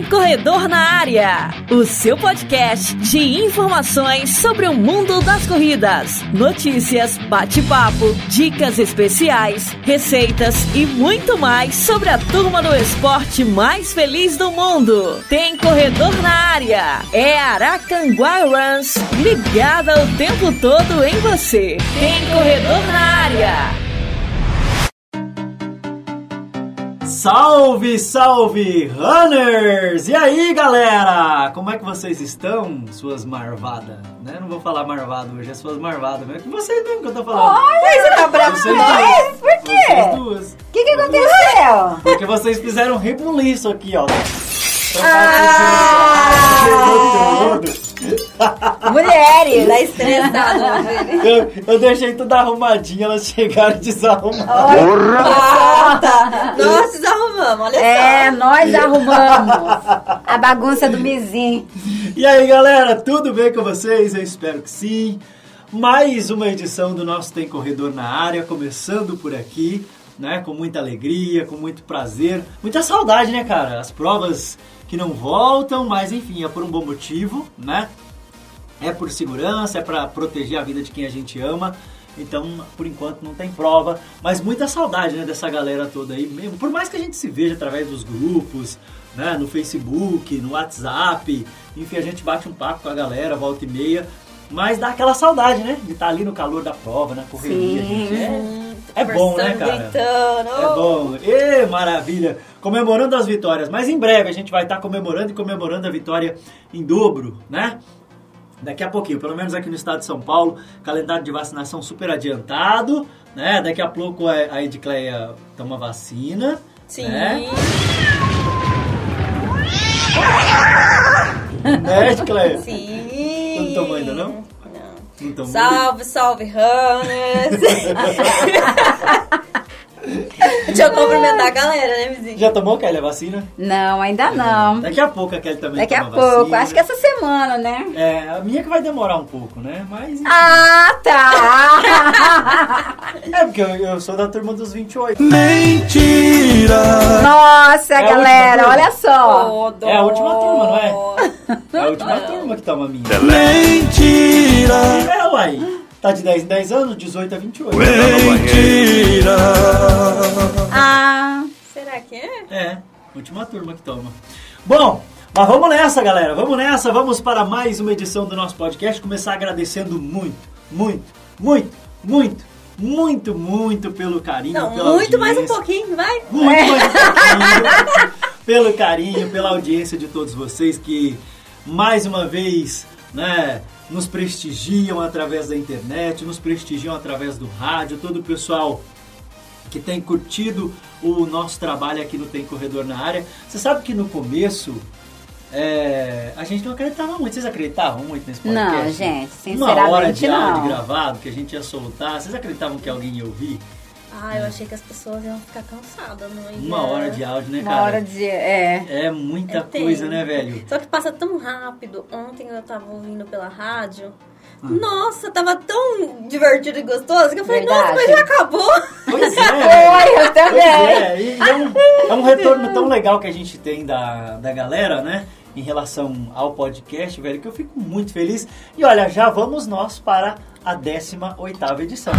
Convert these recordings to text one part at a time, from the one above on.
Tem Corredor na Área, o seu podcast de informações sobre o mundo das corridas, notícias, bate-papo, dicas especiais, receitas e muito mais sobre a turma do esporte mais feliz do mundo. Tem Corredor na Área, é Aracanguá Runs, ligada o tempo todo em você. Tem Corredor na Área. Salve, salve, runners! E aí, galera? Como é que vocês estão, suas marvadas? Né? Não vou falar marvado hoje, é suas marvadas, mas é que vocês mesmo que eu tô falando. Olha, você tá bravo Vocês com duas. Por quê? Vocês duas. O que, que aconteceu? Porque vocês fizeram rebuliço aqui, ó. Ah! Mulheres! Tá estressado hoje. Eu, eu deixei tudo arrumadinho, elas chegaram desarrumadas. Tá. Nós desarrumamos, olha É, só. nós arrumamos a bagunça do mizinho. E aí, galera, tudo bem com vocês? Eu espero que sim. Mais uma edição do nosso Tem Corredor na Área, começando por aqui, né? Com muita alegria, com muito prazer, muita saudade, né, cara? As provas que não voltam, mas enfim, é por um bom motivo, né? É por segurança, é para proteger a vida de quem a gente ama. Então, por enquanto, não tem prova. Mas muita saudade né, dessa galera toda aí mesmo. Por mais que a gente se veja através dos grupos, né, no Facebook, no WhatsApp. Enfim, a gente bate um papo com a galera, volta e meia. Mas dá aquela saudade, né? De estar ali no calor da prova, na correria. Sim. gente. É, é bom, né, cara? Gritando. É bom. Ê, maravilha. Comemorando as vitórias. Mas em breve a gente vai estar comemorando e comemorando a vitória em dobro, né? Daqui a pouquinho, pelo menos aqui no estado de São Paulo, calendário de vacinação super adiantado, né? Daqui a pouco a Edicleia toma vacina. Sim. Né? Né, Edicleia? Sim. Não tomou ainda, não? Tomou? Salve, salve, runners. Deixa eu cumprimentar a galera, né, vizinho? Já tomou, Kelly, a vacina? Não, ainda não. Daqui a pouco a Kelly também Daqui a pouco, vacina. acho que essa semana, né? É, a minha que vai demorar um pouco, né? Mas... Ah, tá! É, porque eu, eu sou da turma dos 28. Nossa, É galera, olha só. Ô, É a última turma, não é? É a última turma que toma a minha. Mentira! É, uai. Tá de 10 em 10 anos, 18 a 28. Ah, Será que é? É, última turma que toma. Bom, mas vamos nessa, galera. Vamos nessa. Vamos para mais uma edição do nosso podcast. Começar agradecendo muito, muito, muito, muito, muito, muito pelo carinho, Não, pela muito mais um audiência. pouquinho, vai. Muito mais um pouquinho. pelo carinho, pela audiência de todos vocês que mais uma vez, né, nos prestigiam através da internet, nos prestigiam através do rádio, todo o pessoal que tem curtido o nosso trabalho aqui no Tem Corredor na área. Você sabe que no começo é, a gente não acreditava muito. Vocês acreditavam muito nesse podcast? não, gente, Uma hora sinceramente de áudio não. gravado que a gente ia soltar. Vocês acreditavam que alguém ia ouvir? Ah, eu achei que as pessoas iam ficar cansadas, não ia? Uma hora de áudio, né, Uma cara? hora de. É. É muita É coisa, né, velho? Só que passa tão rápido. Ontem eu tava ouvindo pela rádio. Ah. Nossa, tava tão divertido e gostoso que eu falei, nossa, Verdade. mas já acabou. Pois é. Oi, eu Pois também. é, e é um, é um retorno tão legal que a gente tem da, da galera, né? Em relação ao podcast, velho, que eu fico muito feliz. E olha, já vamos nós para a 18ª edição.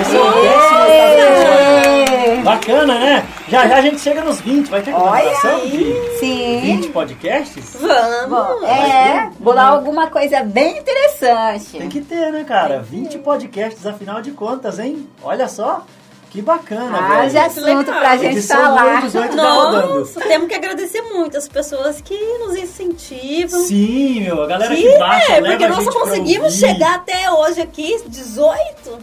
Esse é o 18ª edição. Bacana, né? Já já a gente chega nos 20, vai ter comemoração de Sim. 20 podcasts? Vamos. É, bolar alguma coisa bem interessante. Tem que ter, né, cara? 20 podcasts, afinal de contas, hein? Olha só, que bacana, Ah, velho. de assunto legal. pra gente Edição falar. número 18 tá. Nossa, temos que agradecer muito as pessoas que nos incentivam. Sim, meu, a galera Que, que baixa, é, leva porque a nós gente só conseguimos chegar até hoje aqui, 18.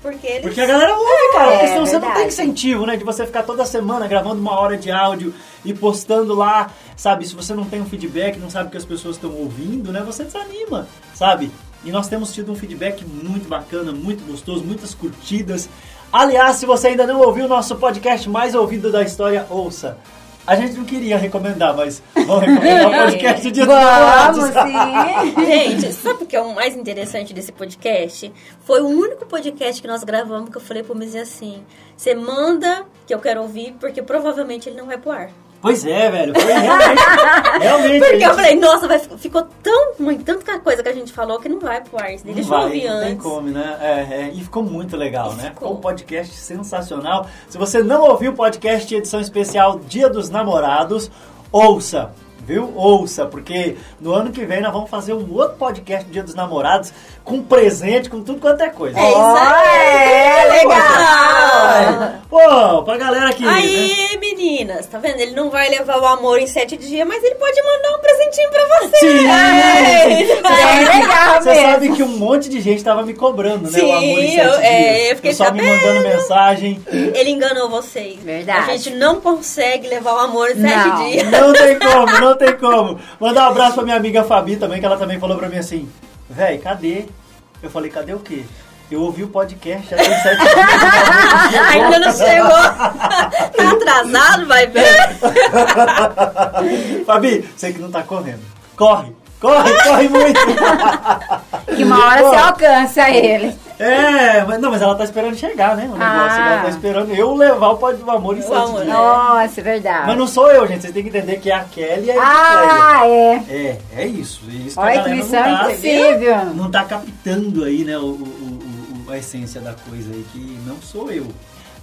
Porque eles. Porque a galera ouve, cara, porque É, senão você não tem incentivo, né? De você ficar toda semana gravando uma hora de áudio e postando lá, sabe? Se você não tem um feedback, não sabe que as pessoas estão ouvindo, né? Você desanima, sabe? E nós temos tido um feedback muito bacana, muito gostoso, muitas curtidas. Aliás, se você ainda não ouviu o nosso podcast mais ouvido da história, ouça. A gente não queria recomendar, mas vamos recomendar o podcast do Dia dos Vamos, sim. Gente, sabe o que é o mais interessante desse podcast? Foi o único podcast que nós gravamos que eu falei pro Mizinho assim: você manda que eu quero ouvir, porque provavelmente ele não vai pro ar. Pois é, velho. Foi realmente. realmente. Porque a eu gente- falei, nossa, vai, ficou tão ruim, tanta coisa que a gente falou que não vai pro ar. Não Deixa eu vai, ouvir não tem antes. como, né? É, é, e ficou muito legal, né? Ficou. Um podcast sensacional. Se você não ouviu o podcast edição especial Dia dos Namorados, ouça. Viu? Ouça, porque no ano que vem nós vamos fazer um outro podcast Dia dos Namorados com presente, com tudo quanto é coisa. É isso aí. É, legal. Pô, pra galera né? Aí, meninas, tá vendo? Ele não vai levar o amor em sete dias, mas ele pode mandar um presentinho pra você. Sim, É. É legal Você mesmo. sabe que um monte de gente tava me cobrando, né? o Sim, amor em sete eu- é, dias. eu fiquei Pessoal me mandando mensagem. Ele enganou vocês. Verdade. A gente não consegue levar o amor em sete Não. dias. Não tem como, não tem como. Mandar um abraço pra minha amiga Fabi também, que ela também falou pra mim assim, véi, cadê? Eu falei, cadê o quê? Eu ouvi o podcast, já tem sete. Ainda não chegou. tá atrasado, vai ver. Fabi, sei que não tá correndo. Corre, corre, corre muito. Que uma hora você alcança ele. É, mas, não, mas ela tá esperando chegar, né? O negócio. Ah. Ela tá esperando eu levar o pódio do amor em né? Nossa, é verdade. Mas não sou eu, gente. Vocês têm que entender que é a Kelly e a Ah, é. É, é isso. É isso que a Olha que missão não tá, impossível. não tá captando aí, né, o- a essência da coisa aí, que não sou eu.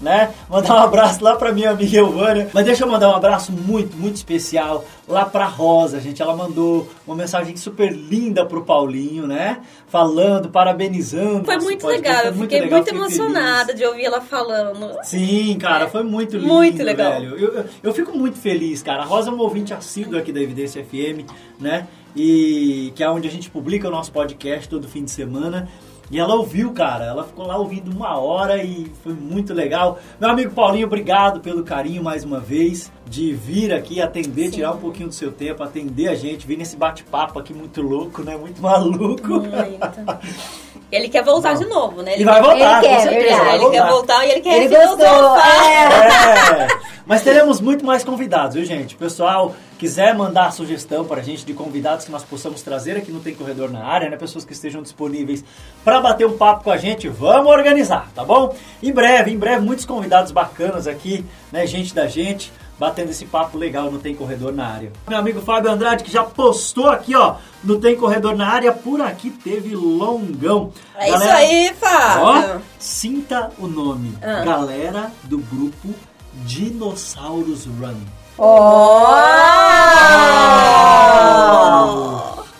Né? Mandar um abraço lá pra minha amiga Elvânia. Mas deixa eu mandar um abraço muito, muito especial lá pra Rosa, gente. Ela mandou uma mensagem super linda pro Paulinho, né? Falando, parabenizando. Foi muito legal. Foi Eu fiquei legal, muito emocionada feliz. de ouvir ela falando. Sim, cara, foi muito lindo. Muito legal. Velho. Eu, eu, eu fico muito feliz, cara. A Rosa é uma ouvinte assídua aqui da Evidência FM, né? E que é onde a gente publica o nosso podcast todo fim de semana. E ela ouviu, cara. Ela ficou lá ouvindo uma hora e foi muito legal. Meu amigo Paulinho, obrigado pelo carinho mais uma vez de vir aqui atender, tirar um pouquinho do seu tempo, atender a gente, vir nesse bate-papo aqui muito louco, né? Muito maluco. Muito. Ele quer voltar Não. de novo, né? E vai voltar, Ele com quer, certeza. vai Ele quer voltar. voltar e ele quer Ele gostou. É. É, mas teremos muito mais convidados, viu, gente? O pessoal quiser mandar sugestão pra gente de convidados que nós possamos trazer aqui no Tem Corredor na área, né? Pessoas que estejam disponíveis pra bater um papo com a gente, vamos organizar, tá bom? Em breve, em breve, muitos convidados bacanas aqui, né? Gente da gente. Batendo esse papo legal no Tem Corredor na área. Meu amigo Fábio Andrade, que já postou aqui, ó, no Tem Corredor na área, por aqui teve longão. É isso Galera, aí, Ó, Fábio. sinta o nome. Ah. Galera do grupo Dinossauros Run. Oh!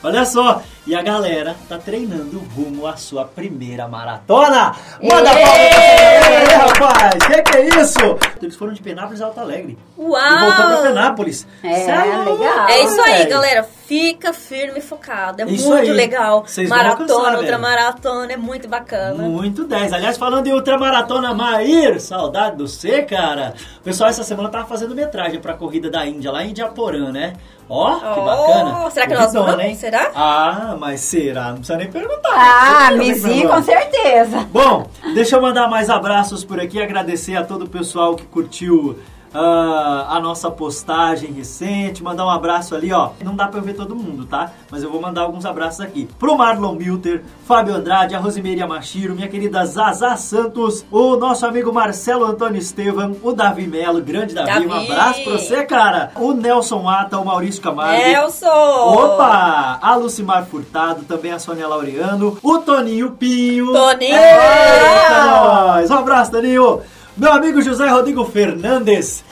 Olha só, e a galera tá treinando rumo à sua primeira maratona. Manda palma pra rapaz. Que que é isso? Eles foram de Penápolis a Alto Alegre. Uau! E voltou pra Penápolis. É, louco, legal. É isso aí, galera. Fica firme e focado. É Isso muito aí. legal. Vocês vão Maratona, alcançar, outra velho. maratona. É muito bacana. Muito 10. Aliás, falando em ultramaratona, Maír, saudade do C, cara. O pessoal essa semana tava fazendo metragem pra corrida da Índia, lá em Indiaporã, né? Ó, que Oh, bacana. será que nós Corridona, vamos? hein? Será? Ah, mas será? Não precisa nem perguntar. Ah, que Mizinho, nós com certeza. Bom, deixa eu mandar mais abraços por aqui, agradecer a todo o pessoal que curtiu a nossa postagem recente, mandar um abraço ali, ó. Não dá pra eu ver todo mundo, tá? Mas eu vou mandar alguns abraços aqui. Pro Marlon Milter, Fábio Andrade, a Rosimeire Machiro, minha querida Zaza Santos, o nosso amigo Marcelo Antônio Estevam, o Davi Melo, grande Davi, um Davi. abraço pra você, cara. O Nelson Ata, o Maurício Camargo. Nelson! Opa! A Lucimar Furtado, também a Sônia Laureano, o Toninho Pinho. Toninho! Eita, nós! Um abraço, Toninho! Meu amigo José Rodrigo Fernandes,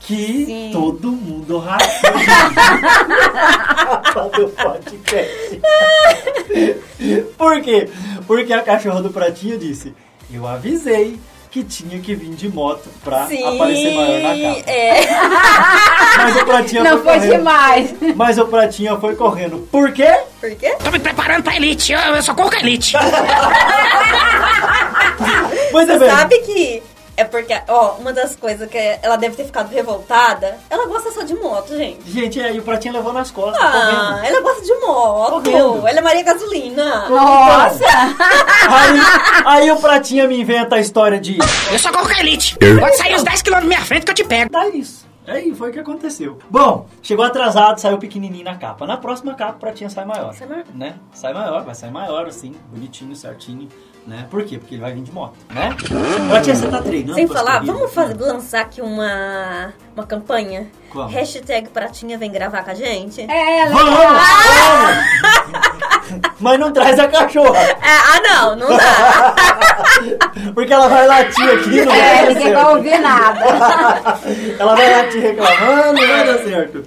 que Sim. todo mundo rachou fazer o podcast. Por quê? Porque a cachorra do Pratinho disse, eu avisei que tinha que vir de moto pra Sim, aparecer maior na capa. é. Mas o Pratinha Não foi foi correndo. demais. Mas o Pratinha foi correndo. Por quê? Por quê? Tô me preparando pra elite, eu, eu só corro com a elite. Você bem. sabe que é porque, ó, uma das coisas que ela deve ter ficado revoltada, ela gosta só de moto, gente. Gente, aí o Pratinha levou nas costas, Ah, correndo. ela gosta de moto. Correndo. Ela é Maria Gasolina. Nossa! Aí, aí o Pratinha me inventa a história de... Eu com a elite. Pode sair uns 10 km na minha frente que eu te pego. Dá isso. Aí foi o que aconteceu. Bom, chegou atrasado, saiu pequenininho na capa. Na próxima capa, o Pratinha sai maior. Sai maior. Né? Sai maior, vai sair maior, assim, bonitinho, certinho. Né? Por quê? Porque ele vai vir de moto, né? Ó, tia, você tá treinando Sem pras falar, corridas? vamos fazer, lançar aqui uma, uma campanha? Como? Hashtag Pratinha vem gravar com a gente? É, Vamos! legal. vamos! Mas não traz a cachorra, É, ah, não, não dá. porque ela vai latir aqui, não vai É, ninguém vai ouvir nada. Ela vai te reclamando, não vai dar certo.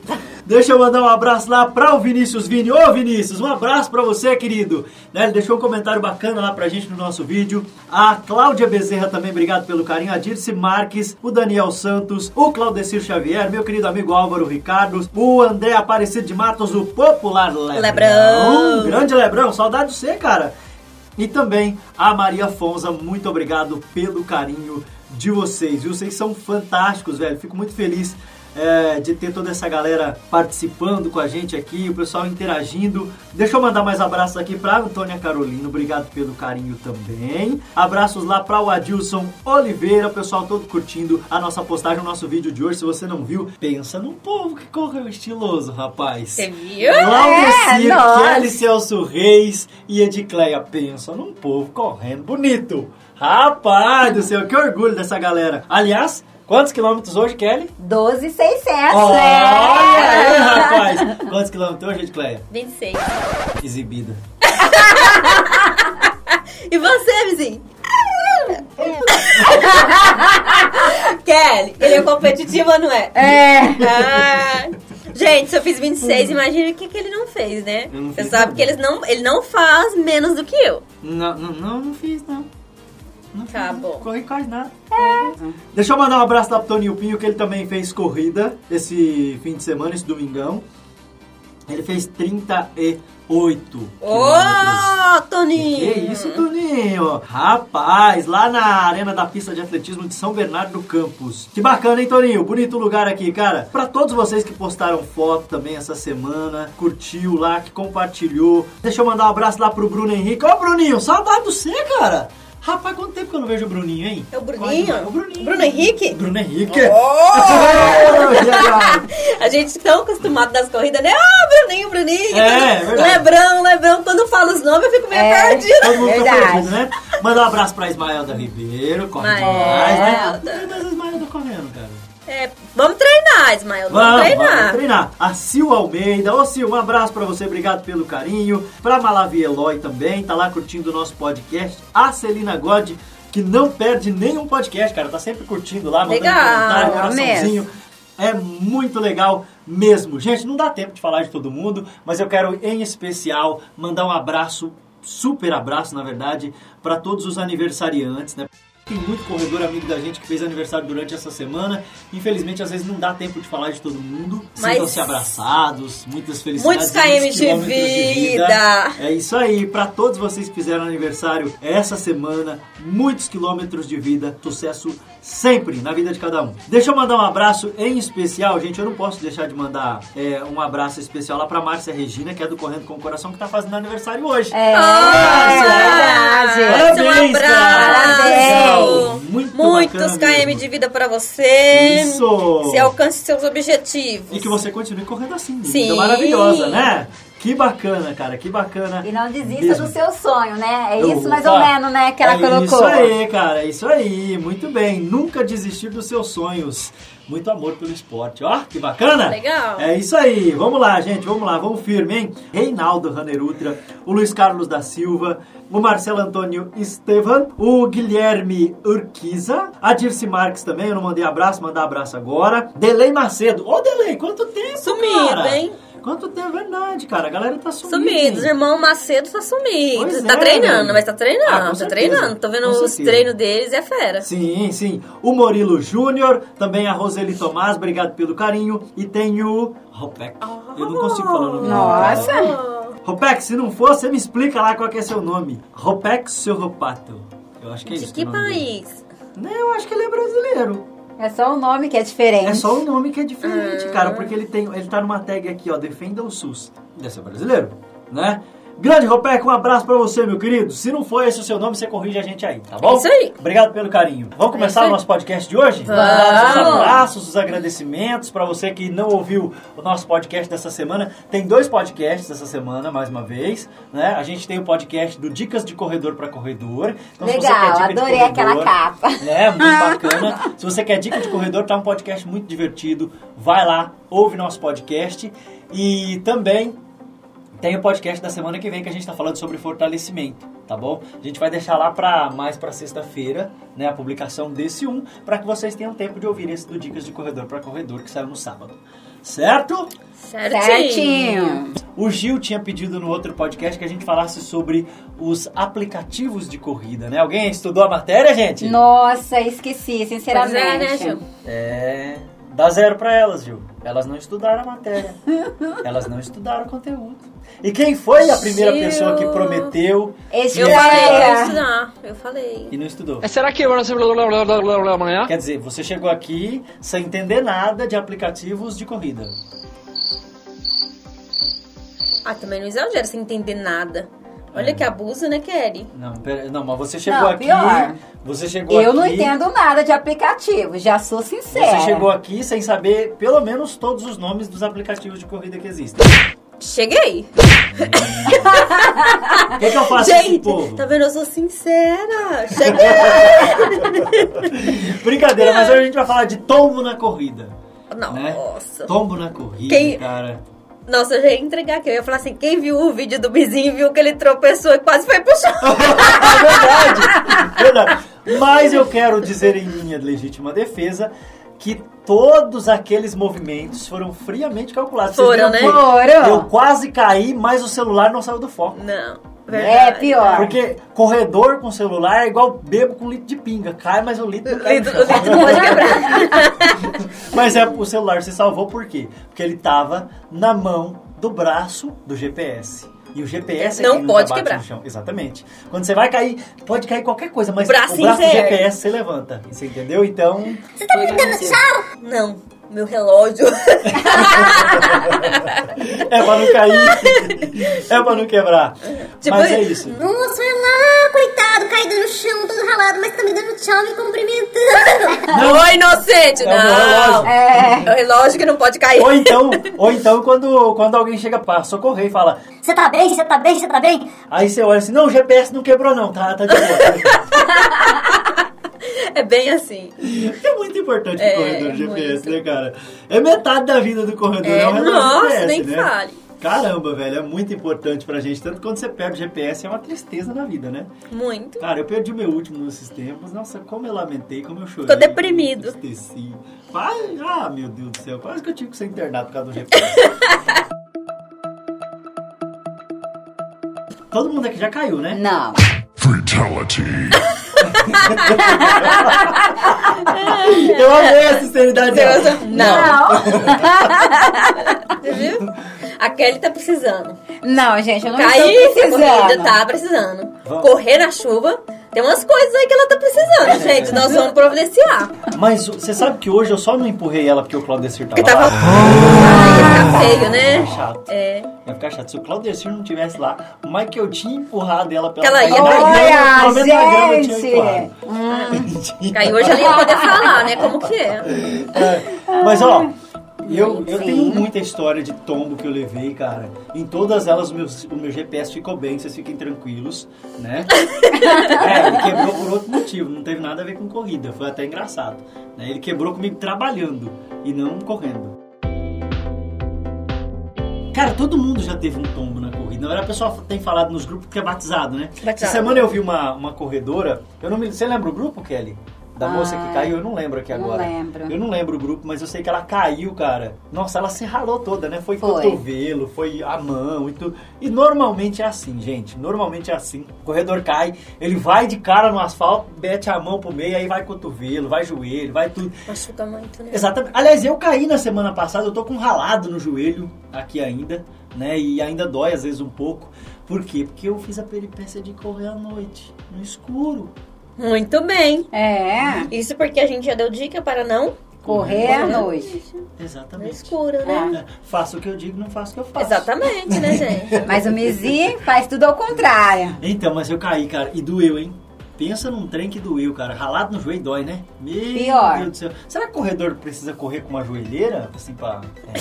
Deixa eu mandar um abraço lá para o Vinícius Vini. Ô Vinícius, um abraço para você, querido. Né, Ele deixou um comentário bacana lá pra gente no nosso vídeo. A Cláudia Bezerra também, obrigado pelo carinho. A Dirce Marques, o Daniel Santos, o Claudecir Xavier, meu querido amigo Álvaro Ricardo, o André Aparecido de Matos, o popular Lebrão. Lebrão. Grande Lebrão, saudade de você, cara. E também a Maria Fonza, muito obrigado pelo carinho de vocês. E vocês são fantásticos, velho. Fico muito feliz é, de ter toda essa galera participando com a gente aqui, o pessoal interagindo. Deixa eu mandar mais abraços aqui pra Antônia Carolina, obrigado pelo carinho também. Abraços lá pra o Adilson Oliveira, o pessoal todo curtindo a nossa postagem, o nosso vídeo de hoje. Se você não viu, pensa num povo que correu estiloso, rapaz. Você viu? Laudecir, É. Kelly Celso Reis e Edicleia. Pensa num povo correndo bonito. Rapaz do céu, que orgulho dessa galera. Aliás, quantos quilômetros hoje, Kelly? 12,600, Olha aí, né? rapaz. Quantos quilômetros hoje, Edicleia? 26. Exibida. E você, vizinho? Kelly, ele é competitivo ou não é? É. Ah, gente, se eu fiz 26, imagina o que, que ele não fez, né? Eu não Você sabe nada. que eles não, ele não faz menos do que eu. Não, não, não, não fiz, não. Não Tá não. bom. Corri quase nada. Deixa eu mandar um abraço lá pro Toninho Pinho, que ele também fez corrida esse fim de semana, esse domingão. Ele fez 38 Ô, quilômetros. Toninho! Que isso, Toninho? Rapaz, lá na arena da pista de atletismo de São Bernardo do Campos. Que bacana, hein, Toninho? Bonito lugar aqui, cara. Pra todos vocês que postaram foto também essa semana, curtiu lá, que compartilhou. Deixa eu mandar um abraço lá pro Bruno Henrique. Ô, Bruninho, saudade do você, cara. Rapaz, quanto tempo que eu não vejo o Bruninho, hein? É o Bruninho? Olha, o Bruninho. Bruno Henrique? Bruno Henrique. Oh! A gente tão acostumado das corridas, né? Ah, Bruninho, Bruninho. É, verdade. Lebrão, Lebrão. Quando fala os nomes, eu fico meio É. perdida. Todo mundo tá perdido, né? Mandar um abraço pra Ismaelda Ribeiro, corre Ismaelda. demais, né? Vamos treinar, Ismael. Vamos, Vamos, treinar. vamos treinar. A Sil Almeida. Ô Sil, um abraço pra você, obrigado pelo carinho. Pra Malavi Eloy também, tá lá curtindo o nosso podcast. A Celina God, que não perde nenhum podcast, cara, tá sempre curtindo lá, mandando Legal, comentário, coraçãozinho. É muito legal mesmo. Gente, não dá tempo de falar de todo mundo, mas eu quero em especial mandar um abraço, super abraço, na verdade, para todos os aniversariantes, né? Tem muito corredor amigo da gente que fez aniversário durante essa semana. Infelizmente, às vezes não dá tempo de falar de todo mundo. Mas- Sintam-se abraçados, muitas felicidades. Muitos km de quilômetros vida. É isso aí. Para todos vocês que fizeram aniversário essa semana, muitos quilômetros de vida. Sucesso sempre na vida de cada um. Deixa eu mandar um abraço em especial, gente. Eu não posso deixar de mandar é, um abraço especial lá para Márcia Regina, que é do Correndo com o Coração, que tá fazendo aniversário hoje. É, Ah, verdade. um Parabéns. Parabéns. Legal. Muito Muitos km mesmo. de vida pra você. Isso. Se alcance seus objetivos. E que você continue correndo assim. Sim. Vida maravilhosa, né? Que bacana, cara, que bacana. E não desista mesmo. do seu sonho, né? É isso Opa. mais ou menos, né, que ela é colocou. Isso aí, cara, é isso aí. Muito bem. Nunca desistir dos seus sonhos. Muito amor pelo esporte. Ó, que bacana. Legal. É isso aí. Vamos lá, gente. Vamos lá. Vamos firme, hein? Reinaldo Ranerutra, o Luiz Carlos da Silva, o Marcelo Antônio Estevan, o Guilherme Urquiza, a Dirce Marques também. Eu não mandei abraço, mandar abraço agora. Delei Macedo. Ô, Delei, quanto tempo, Sumido, cara? hein? Quanto tempo, é verdade, cara. A galera tá sumida. Sumidos, hein? irmão Macedo tá sumido. Pois tá é, treinando, velho. mas tá treinando, Ah, tá certeza, treinando. Tô vendo com os certeza. treinos deles, é fera. Sim, sim. O Murilo Júnior, também a Roseli Tomás, obrigado pelo carinho. E tem o Ropec. Eu não consigo falar o nome dele, Nossa. Ropec, se não for, você me explica lá qual que é seu nome. Ropec Sorropato. Eu acho que é De isso. que o nome dele. país? Não, eu acho que ele é brasileiro. É só o nome que é diferente. É só o nome que é diferente, Ah. cara, porque ele tem, ele tá numa tag aqui, ó, defenda o SUS. Deve ser brasileiro, né? Grande Ropeco, um abraço pra você, meu querido. Se não for esse o seu nome, você corrige a gente aí, tá bom? É isso aí. Obrigado pelo carinho. Vamos começar É o nosso podcast de hoje? Vamos. Os abraços, os agradecimentos pra você que não ouviu o nosso podcast dessa semana. Tem dois podcasts essa semana, mais uma vez, né? A gente tem o podcast do Dicas de Corredor pra Corredor. Então, se você quer Legal, dica de adorei aquela corredor, capa. É, muito bacana. Se você quer dica de corredor, tá um podcast muito divertido. Vai lá, ouve nosso podcast. E também tem o podcast da semana que vem que a gente está falando sobre fortalecimento, tá bom? A gente vai deixar lá para mais para sexta-feira, né, a publicação desse um, para que vocês tenham tempo de ouvir esse do Dicas de Corredor para Corredor que saiu no sábado. Certo? Certinho. O Gil tinha pedido no outro podcast que a gente falasse sobre os aplicativos de corrida, né? Alguém estudou a matéria, gente? Nossa, esqueci, Pois sinceramente. é, né, Gil? É. Dá zero pra elas, Gil. Elas não estudaram a matéria. elas não estudaram o conteúdo. E quem foi a primeira Gil. pessoa que prometeu Esse Eu falei, eu estudar. Eu falei. e não estudou? Será que amanhã? Quer dizer, você chegou aqui sem entender nada de aplicativos de corrida. Ah, também não exagera sem entender nada. Olha que abuso, né, Kelly? Não, pera- não, mas você chegou Não, aqui. pior. Você chegou Eu aqui. não entendo nada de aplicativo, já sou sincera. Você chegou aqui sem saber pelo menos todos os nomes dos aplicativos de corrida que existem. Cheguei. O que, que eu faço com esse Gente, povo? tá vendo? Eu sou sincera. Cheguei. Brincadeira, mas hoje a gente vai falar de tombo na corrida. né? Nossa. Tombo na corrida, Quem- cara. Nossa, eu já ia entregar aqui. Eu ia falar assim: quem viu o vídeo do Bizinho viu que ele tropeçou e quase foi pro chão. É verdade, verdade. Mas eu quero dizer em minha legítima defesa que todos aqueles movimentos foram friamente calculados. Foram, né? Foram. Eu quase caí, mas o celular não saiu do foco. Não. É Verdade. pior. Porque corredor com celular é igual bebo com litro de pinga. Cai, mas o litro não cai Litro- O litro não pode quebrar. Mas é, o celular se salvou por quê? Porque ele tava na mão do braço do GPS. E o GPS é Não quem nunca pode quebrar. no chão. Exatamente. Quando você vai cair, pode cair qualquer coisa, mas Bracinho o braço do. GPS você levanta. Você entendeu? Então. Não. Meu relógio. É pra não cair. é pra não quebrar. Tipo, mas é isso. Nossa, olha lá, coitado, caído no chão, todo ralado, mas tá me dando tchau, me cumprimentando. Ô, inocente! É o meu não. relógio. É. É o relógio que não pode cair. Ou então, ou então quando, quando alguém chega pra socorrer e fala, Você tá bem? Você tá bem? Você tá bem? aí você olha assim, não, o GPS não quebrou não, tá, tá de boa. É bem assim. É muito importante É, o corredor de GPS, muito. né, cara? É metade da vida do corredor, é, É, um nossa, GPS, nem né? fale. Caramba, velho, é muito importante pra gente. Tanto quando você perde o GPS, é uma tristeza na vida, né? Muito. Cara, eu perdi o meu último nesses tempos. Nossa, como eu lamentei, como eu chorei. Ficou deprimido. Quase, ah, meu Deus do céu, quase que eu tive que ser internado por causa do GPS. Todo mundo aqui já caiu, né? Não. Fatality. Eu amei a sinceridade dela. Não. Você viu? A Kelly tá precisando. Não, gente, eu não Cair estou precisando. tá precisando. Correr na chuva. Tem umas coisas aí que ela tá precisando, gente. Nós vamos providenciar. Mas você sabe que hoje eu só não empurrei ela porque o Claudecir tava, Porque tava. lá. Ai, tá feio, né? Ia ficar chato. É. Ia ficar chato. Se o Claudecir não tivesse lá, mas que eu tinha empurrado ela pela Ela ia grama, Olha, na grama eu tinha empurrado. Aí hoje ela ia poder falar, né? Como que é. É, Mas ó, eu, eu tenho muita história de tombo que eu levei, cara. Em todas elas o meu, o meu GPS ficou bem, vocês fiquem tranquilos, né? é, ele quebrou por outro motivo, não teve nada a ver com corrida, foi até engraçado. né? Ele quebrou comigo trabalhando e não correndo. Cara, todo mundo já teve um tombo na corrida. Na verdade, o pessoal tem falado nos grupos que é batizado, né? Batizado. Essa semana eu vi uma, uma corredora. Eu não me, você lembra o grupo, Kelly? Da moça que caiu? Eu não lembro aqui não agora. lembro. Eu não lembro o grupo, mas eu sei que ela caiu, cara. Nossa, ela se ralou toda, né? Foi, Foi. cotovelo, foi a mão e tudo. E normalmente é assim, gente. Normalmente é assim. O corredor cai, ele vai de cara no asfalto, mete a mão pro meio, aí vai cotovelo, vai joelho, vai tudo. Machuca muito, né? Exatamente. Aliás, eu caí na semana passada, eu tô com um ralado no joelho aqui ainda, né? E ainda dói às vezes um pouco. Por quê? Porque eu fiz a peripécia de correr à noite, no escuro. Muito bem. É. Isso porque a gente já deu dica para não Correr à noite. No Exatamente. escuro, né? É, faço o que eu digo, não faço o que eu faço. Exatamente, né, gente? Mas o Mizi faz tudo ao contrário. Então, mas eu caí, cara, e doeu, hein? Pensa num trem que doeu, cara. Ralado no joelho dói, né? Meu Pior. Deus do céu. Será que o corredor precisa correr com uma joelheira? Assim, pra... É?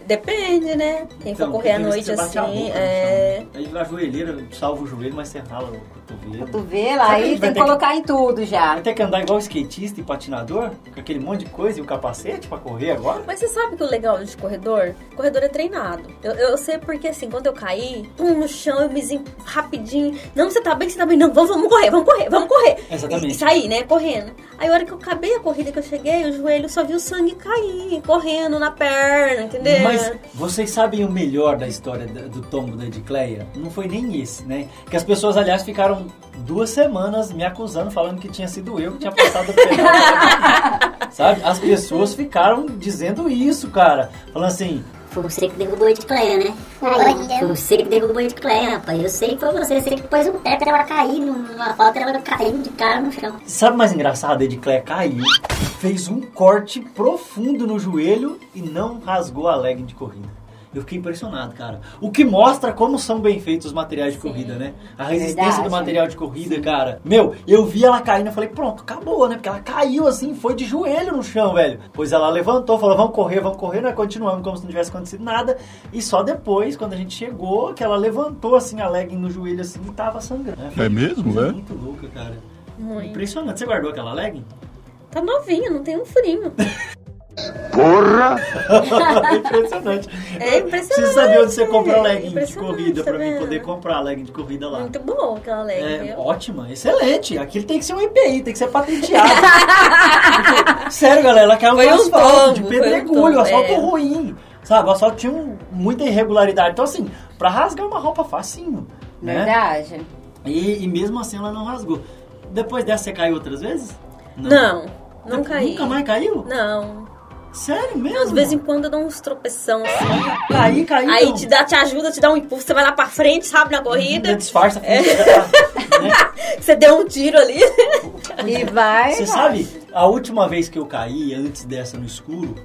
Depende, né? Quem Então, for correr à tem noite a assim, boca no é. chão. Aí a joelheira salva o joelho, mas você rala o cotovelo. Cotovelo, aí tem que ter que- colocar em tudo já. Vai ter que andar igual skatista e patinador, com aquele monte de coisa e o capacete pra correr agora? Mas você sabe que o legal de corredor? Corredor é treinado. Eu, eu sei porque assim, quando eu caí, pum, no chão, eu me zim- rapidinho. Não, você tá bem, você tá bem. Não, vamos, vamos correr, vamos correr, vamos correr. Exatamente. E, e saí, né, correndo. Aí a hora que eu acabei a corrida, que eu cheguei, o joelho só viu o sangue cair, correndo na perna, entendeu? Mas vocês sabem o melhor da história do tombo da Edicleia? Não foi nem esse, né? Que as pessoas, aliás, ficaram duas semanas me acusando, falando que tinha sido eu que tinha passado o pedal. Sabe? As pessoas ficaram dizendo isso, cara. Falando assim, Foi você que derrubou a Edicleia, né? Foi você que derrubou a Edicleia, rapaz. Eu sei que foi você. Você que pôs o pé pra ela cair numa falta, ela caiu de cara no chão. sabe o mais engraçado? A Edicleia caiu, fez um corte profundo no joelho e não rasgou a legging de corrida. Eu fiquei impressionado, cara. O que mostra como são bem feitos os materiais de corrida, né? A resistência Verdade. do material de corrida, cara. Meu, eu vi ela caindo, eu falei, pronto, acabou, né? Porque ela caiu assim, foi de joelho no chão, velho. Pois ela levantou, falou, vamos correr, vamos correr, nós continuamos como se não tivesse acontecido nada. E só depois, quando a gente chegou, que ela levantou assim a legging no joelho assim e tava sangrando. É mesmo, é? Muito louca, cara. Muito. Impressionante. Você guardou aquela legging? Tá novinha, não tem um furinho. impressionante. É impressionante. Preciso saber onde você compra legging de Impressionante, corrida tá pra mim poder comprar legging de corrida lá. Muito bom aquela leg, É, ótima, excelente. Aquilo tem que ser um EPI, tem que ser patenteado. Porque, sério, galera, ela caiu Foi no um asfalto, tombo, de um pedregulho, tombo, asfalto é. ruim. Sabe, o asfalto tinha um- muita irregularidade. Então, assim, pra rasgar uma roupa facinho. Né? Verdade. E, e mesmo assim ela não rasgou. Depois dessa, você caiu outras vezes? Não, não caí. Nunca mais caiu? Não. Sério mesmo? Às vezes em quando eu dou uns tropeção assim. Caí, caí. Aí não. te, dá, te ajuda, te dá um impulso, você vai lá pra frente, sabe, na corrida. Ainda disfarça. É. né? Você deu um tiro ali. E vai. Você vai. sabe, a última vez que eu caí, antes dessa no escuro,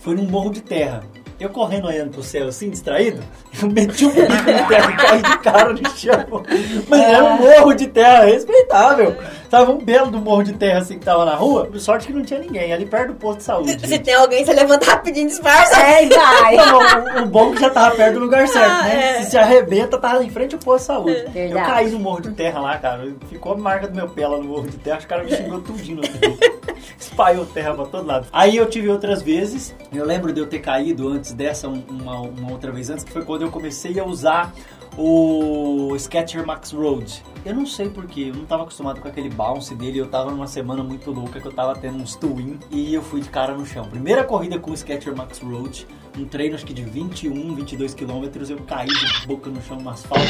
foi num morro de terra. Eu correndo olhando pro céu assim, distraído, eu meti um bico no terra e caí de cara no chão. Mas era um morro de terra respeitável. Tava um belo do morro de terra assim que tava na rua. Sorte que não tinha ninguém, ali perto do posto de saúde. Se gente. tem alguém, você levanta rapidinho, disfarça. É, vai. Não, o, o bom é que já tava perto do lugar certo, Ah, né? é. Se se arrebenta, tava em frente ao posto de saúde. Eu Verdade. caí no morro de terra lá, cara. Ficou a marca do meu pé lá no morro de terra. Os caras me xingou tudinho no. Espalhou terra pra todo lado. Aí eu tive outras vezes. Eu lembro de eu ter caído antes dessa, um- uma, uma outra vez antes, que foi quando eu comecei a usar o Sketcher Max Road. Eu não sei porquê, eu não tava acostumado com aquele bounce dele, eu tava numa semana muito louca que eu tava tendo uns twin e eu fui de cara no chão. Primeira corrida com o Sketcher Max Road, um treino acho que de 21, 22 quilômetros, eu caí de boca no chão no asfalto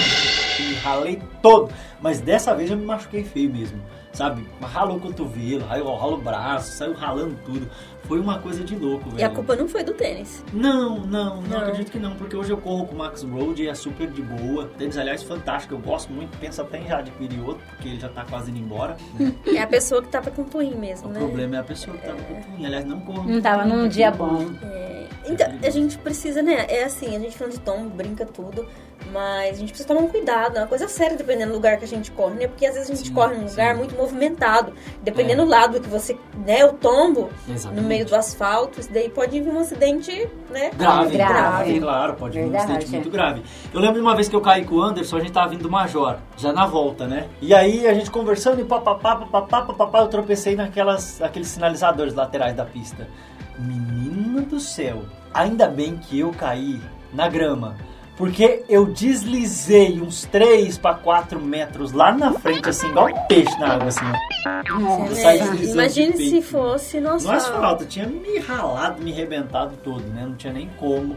e ralei todo. Mas dessa vez eu me machuquei feio mesmo, sabe? Ralou o cotovelo, ralou, ralou o braço, saiu ralando tudo. Foi uma coisa de louco, velho. E a culpa não foi do tênis. Não, não, não, Não. acredito que não, porque hoje eu corro com o Max Road e é super de boa. Tênis, aliás, fantástico, eu gosto muito, penso até em já adquirir outro, porque ele já tá quase indo embora. É a pessoa que tava com twin mesmo, o né? problema é a pessoa que tava com o twin. Aliás, não corro. Não tava num dia bom. É, então, a gente precisa, né? É assim, a gente falando de tom, brinca tudo, mas a gente precisa tomar um cuidado, é uma coisa séria dependendo do lugar que a gente corre, né? Porque às vezes a gente Sim, corre num sim. lugar muito movimentado, dependendo É. do lado que você, né, o tombo Exatamente. no meio do asfalto, isso daí pode vir um acidente, né? Grave, Grave. grave, claro, pode vir um acidente muito grave. Eu lembro de uma vez que eu caí com o Anderson, a gente tava vindo do Major, já na volta, né? E aí a gente conversando e papapá, papapá, papapá, eu tropecei naquelas, aqueles sinalizadores laterais da pista. Menina do céu, ainda bem que eu caí na grama. Porque eu deslizei uns 3 para 4 metros lá na frente, assim, igual um peixe na água, assim. É, imagine de se fosse no No asfalto. asfalto, tinha me ralado, me arrebentado todo, né? Não tinha nem como.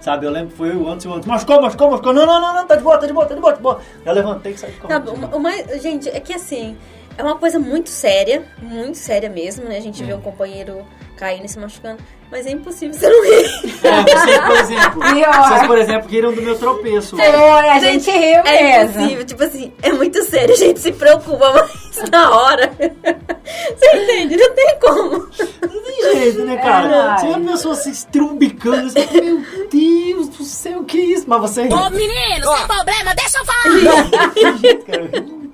Sabe, eu lembro que foi eu antes e o antes. Machucou, machucou, machucou. Não, não, não, não, tá de boa, tá de boa, tá de boa, tá de boa. Eu levantei e saí o- o mais, gente, é que assim, é uma coisa muito séria, muito séria mesmo, né? A gente vê É. um companheiro caindo e se machucando, mas é impossível você não rir. É, vocês, por exemplo, vocês, por exemplo, riram do meu tropeço. Foi, a gente riu É mesmo. impossível, tipo assim, é muito sério, a gente se preocupa, mas isso na hora. Você entende? Não tem como. Não tem jeito, né, cara? É Você vê a pessoa se estrumbicando, você fala, meu Deus do céu, o que é isso? Mas você ri. Ô menino, sem problema, deixa eu falar.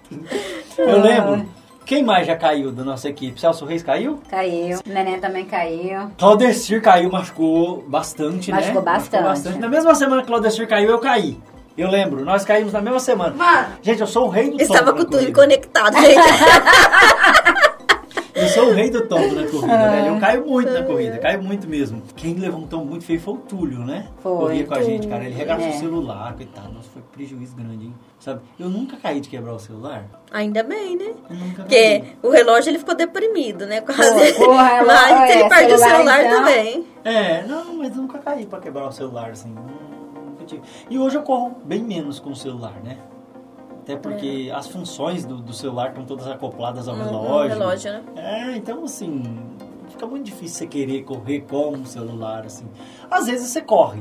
Eu lembro. Quem mais já caiu da nossa equipe? Celso Reis caiu? Caiu. Neném também caiu. Claudecir caiu, machucou bastante, né? Machucou bastante. Na mesma semana que Claudecir caiu, eu caí. Eu lembro, nós caímos na mesma semana. Gente, eu sou o rei do Estava com tudo conectado, gente. Eu sou o rei do tombo na corrida, velho. Eu caio muito na corrida, caio muito mesmo. Quem levou um tombo muito feio foi o Túlio, né? Foi. Corria com a gente, cara. Ele regaçou É. o celular, coitado. Nossa, foi prejuízo grande, hein? Sabe? Eu nunca caí de quebrar o celular. Ainda bem, né? Eu nunca Porque caí. o relógio ele ficou deprimido, né? Quase. Pô, o relógio, Mas ele é, perde o celular, celular então. também. É, não, mas eu nunca caí pra quebrar o celular, assim. E hoje eu corro bem menos com o celular, né? Até porque as funções do, do celular estão todas acopladas ao No- no relógio. relógio, né? É, então assim, fica muito difícil você querer correr com o celular, assim. Às vezes você corre,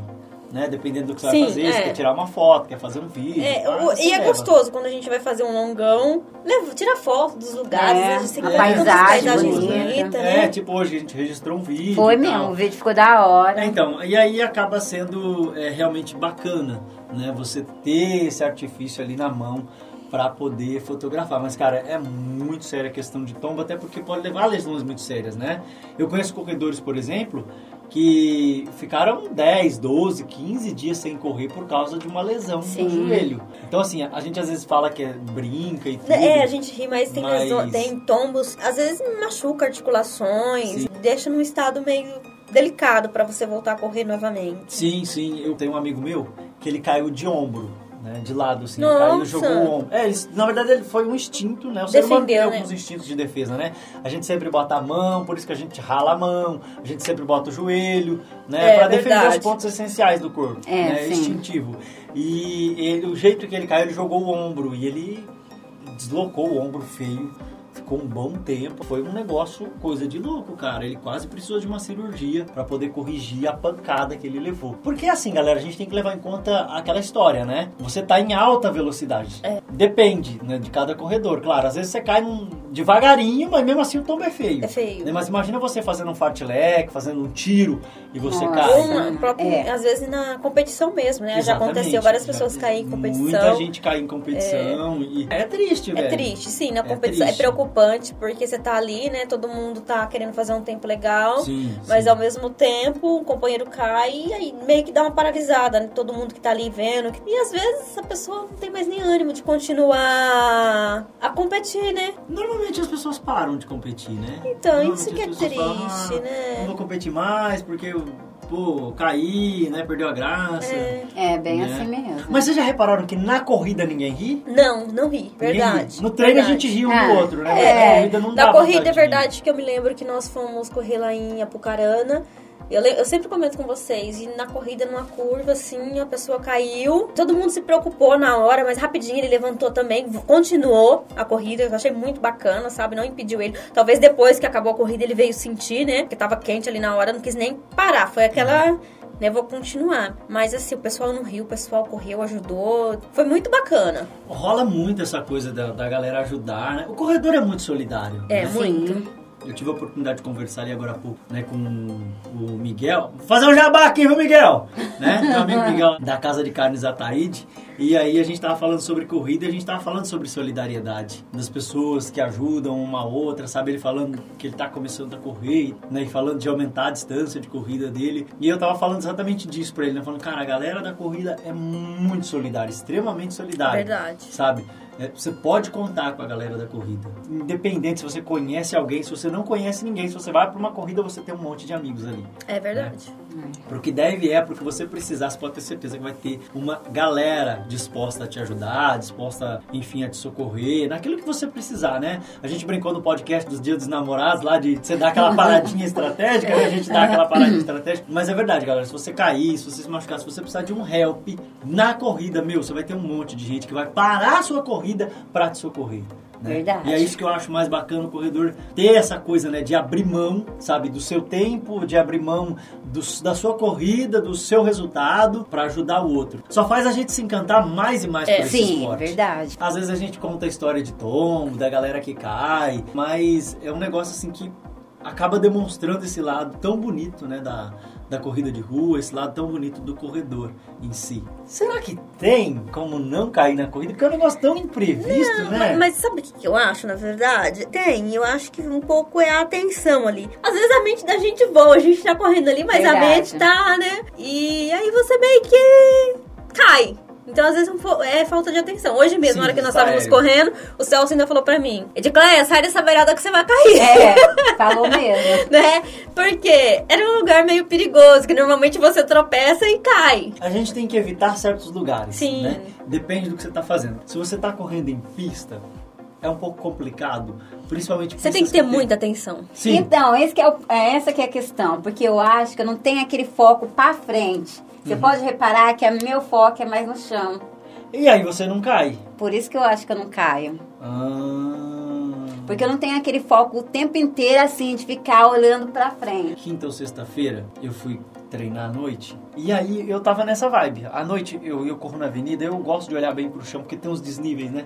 né? Dependendo do que você Sim, vai fazer, você é. quer tirar uma foto, quer fazer um vídeo. É, ah, o- você e é leva. gostoso quando a gente vai fazer um longão. Leva, tira foto dos lugares, É, a gente tantas paisagem paisagens bonita. bonitas, É, né? tipo hoje a gente registrou um vídeo. Foi mesmo, o vídeo ficou da hora. É, então, e aí acaba sendo é, realmente bacana, né? Você ter esse artifício ali na mão para poder fotografar. Mas, cara, é muito séria a questão de tombo, até porque pode levar a lesões muito sérias, né? Eu conheço corredores, por exemplo, que ficaram 10, 12, 15 dias sem correr por causa de uma lesão Sim. no joelho. Então, assim, a gente às vezes fala que é brinca e tudo. É, a gente ri, mas tem, Mas- tem tombos, às vezes machuca articulações, Sim. deixa num estado meio delicado pra você voltar a correr novamente. Sim, sim. Eu tenho um amigo meu que ele caiu de ombro, né? De lado, assim. Nossa. Caiu, jogou o ombro. É, ele- na verdade ele foi um instinto, né? O ser humano tem né? alguns instintos de defesa, né? A gente sempre bota a mão, por isso que a gente rala a mão. A gente sempre bota o joelho, né? É, pra defender os pontos essenciais do corpo. É, né? sim. Instintivo. E ele- o jeito que ele caiu, ele jogou o ombro. E ele deslocou o ombro feio. Ficou um bom tempo. Foi um negócio, coisa de louco, cara. Ele quase precisou de uma cirurgia pra poder corrigir a pancada que ele levou. Porque assim, galera, a gente tem que levar em conta aquela história, né? Você tá em alta velocidade. É. Depende, né, de cada corredor. Claro, às vezes você cai num- devagarinho, mas mesmo assim o tombo é feio. É feio. Né? Mas imagina você fazendo um fartlek, fazendo um tiro e você Nossa. cai. Ou na própria- É. às vezes na competição mesmo, né? Já Exatamente. aconteceu várias Já- pessoas caírem em competição. Muita gente cai em competição e é triste, É velho. triste, sim, na É competição. É, triste. preocupante, porque você tá ali, né? Todo mundo tá querendo fazer um tempo legal. Sim, Mas sim. ao mesmo tempo, o companheiro cai e aí meio que dá uma paralisada, né? Todo mundo que tá ali vendo. E às vezes a pessoa não tem mais nem ânimo de continuar a competir, né? Normalmente as pessoas param de competir, né? Então, isso que é pessoas falam, triste, "Ah, né?" Não vou competir mais porque eu, pô, caí, né? Perdeu a graça. É, bem né? assim mesmo. Mas vocês já repararam que na corrida ninguém ri? Não, não ri, verdade. ri. No treino verdade. a gente ri um Ah, do outro, né? Mas É, na corrida não dá Na corrida é verdade que eu me lembro que nós fomos correr lá em Apucarana. Eu, eu sempre comento com vocês, e na corrida, numa curva, assim, a pessoa caiu. Todo mundo se preocupou na hora, mas rapidinho ele levantou também, continuou a corrida. Eu achei muito bacana, sabe? Não impediu ele. Talvez depois que acabou a corrida ele veio sentir, né? Porque tava quente ali na hora, não quis nem parar. Foi aquela. Né, vou continuar. Mas assim, o pessoal não riu, o pessoal correu, ajudou. Foi muito bacana. Rola muito essa coisa da, da galera ajudar, né? O corredor é muito solidário. É, né? muito. Eu tive a oportunidade de conversar ali agora há pouco, né, com o Miguel. Vou fazer um jabá aqui, viu, Miguel? Né? Meu amigo Miguel da Casa de Carnes Ataíde. E aí a gente tava falando sobre corrida e a gente tava falando sobre solidariedade. Das pessoas que ajudam uma outra, sabe? Ele falando que ele tá começando a correr, né? E falando de aumentar a distância de corrida dele. E eu tava falando exatamente disso pra ele, né? Falando, cara, a galera da corrida é muito solidária, extremamente solidária. Verdade. Sabe? É, você pode contar com a galera da corrida. Independente se você conhece alguém, se você não conhece ninguém, se você vai para uma corrida, você tem um monte de amigos ali. É verdade. Pro que deve é, porque você precisar, você pode ter certeza que vai ter uma galera disposta a te ajudar, disposta, enfim, a te socorrer, naquilo que você precisar, né? A gente brincou no podcast dos Dias dos Namorados lá de você dar aquela paradinha estratégica, né? A gente dá aquela paradinha estratégica. Mas é verdade, galera, se você cair, se você se machucar, se você precisar de um help na corrida, meu, você vai ter um monte de gente que vai parar a sua corrida para te socorrer. Né? Verdade. E é isso que eu acho mais bacana no corredor, ter essa coisa, né, de abrir mão, sabe, do seu tempo, de abrir mão do- da sua corrida, do seu resultado para ajudar o outro. Só faz a gente se encantar mais e mais por esse Sim, esporte. verdade. Às vezes a gente conta a história de tombo, da galera que cai, mas é um negócio assim que acaba demonstrando esse lado tão bonito, né, da, da corrida de rua, esse lado tão bonito do corredor em si. Será que tem como não cair na corrida? Porque é um negócio tão imprevisto, né? Mas, mas sabe o que eu acho, na verdade? Tem, eu acho que um pouco é a atenção ali. Às vezes a mente da gente voa, a gente tá correndo ali, mas a Verdade. mente tá, né? E aí você meio que cai. Então, às vezes, é falta de atenção. Hoje mesmo, Sim, na hora que nós está estávamos correndo, o Celso ainda falou pra mim: Edicleia, sai dessa beirada que você vai cair. É, falou mesmo. né? Porque era um lugar meio perigoso, que normalmente você tropeça e cai. A gente tem que evitar certos lugares, Sim. né? Depende do que você está fazendo. Se você está correndo em pista, é um pouco complicado, principalmente Você tem que ter tem- muita atenção. Sim. Então, esse que é o- é essa que é a questão, porque eu acho que eu não tenho aquele foco pra frente. Você Uhum. pode reparar que o meu foco é mais no chão. E aí você não cai. Por isso que eu acho que eu não caio. Ah. Porque eu não tenho aquele foco o tempo inteiro assim, de ficar olhando pra frente. Quinta ou sexta-feira eu fui treinar à noite. E aí eu tava nessa vibe. À noite eu, eu corro na avenida, eu gosto de olhar bem pro chão, porque tem uns desníveis, né?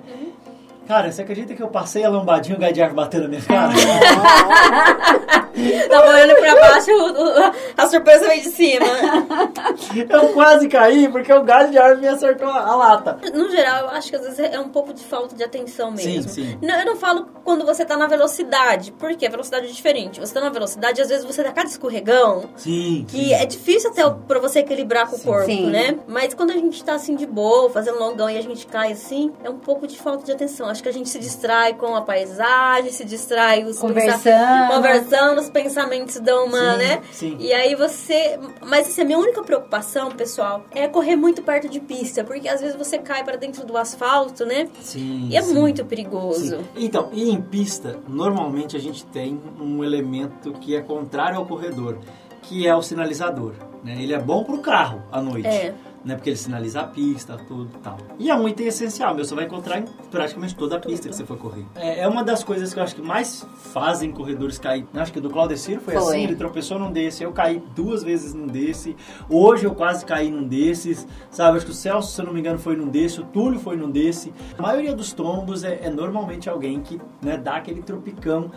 Cara, você acredita que eu passei a lombadinha e o árvore bateu na minha cara? Tava olhando pra baixo, o- o- a surpresa veio de cima. eu quase caí porque o gás de árvore me acertou a, lata. No geral, eu acho que às vezes é um pouco de falta de atenção mesmo. Sim, sim. Não, eu não falo quando você tá na velocidade, porque a velocidade é diferente. Você tá na velocidade, às vezes você dá cada escorregão, Sim. que sim. é difícil até pra você equilibrar com o corpo, Sim. né? Mas quando a gente tá assim de boa, fazendo longão e a gente cai assim, é um pouco de falta de atenção. Acho que a gente se distrai com a paisagem, se distrai os Conversando. conversando, os pensamentos dão uma, Sim, né? sim. E aí você. Mas assim, a minha única preocupação, pessoal, é correr muito perto de pista, porque às vezes você cai pra dentro do asfalto, né? Sim, E é sim. muito perigoso. Sim. Então, e em pista, normalmente a gente tem um elemento que é contrário ao corredor, que é o sinalizador. Né? Ele é bom pro carro à noite. É. Né? Porque ele sinaliza a pista, tudo e tal. E é um item essencial, meu. Você vai encontrar em praticamente toda a pista que você for correr. É, é uma das coisas que eu acho que mais fazem corredores cair. Acho que do Claudeciro foi, Foi. assim, ele tropeçou num desse. Eu caí duas vezes num desse. Hoje eu quase caí num desses. Sabe, acho que o Celso, se eu não me engano, foi num desse. O Túlio foi num desse. A maioria dos tombos é, é normalmente alguém que né, dá aquele tropicão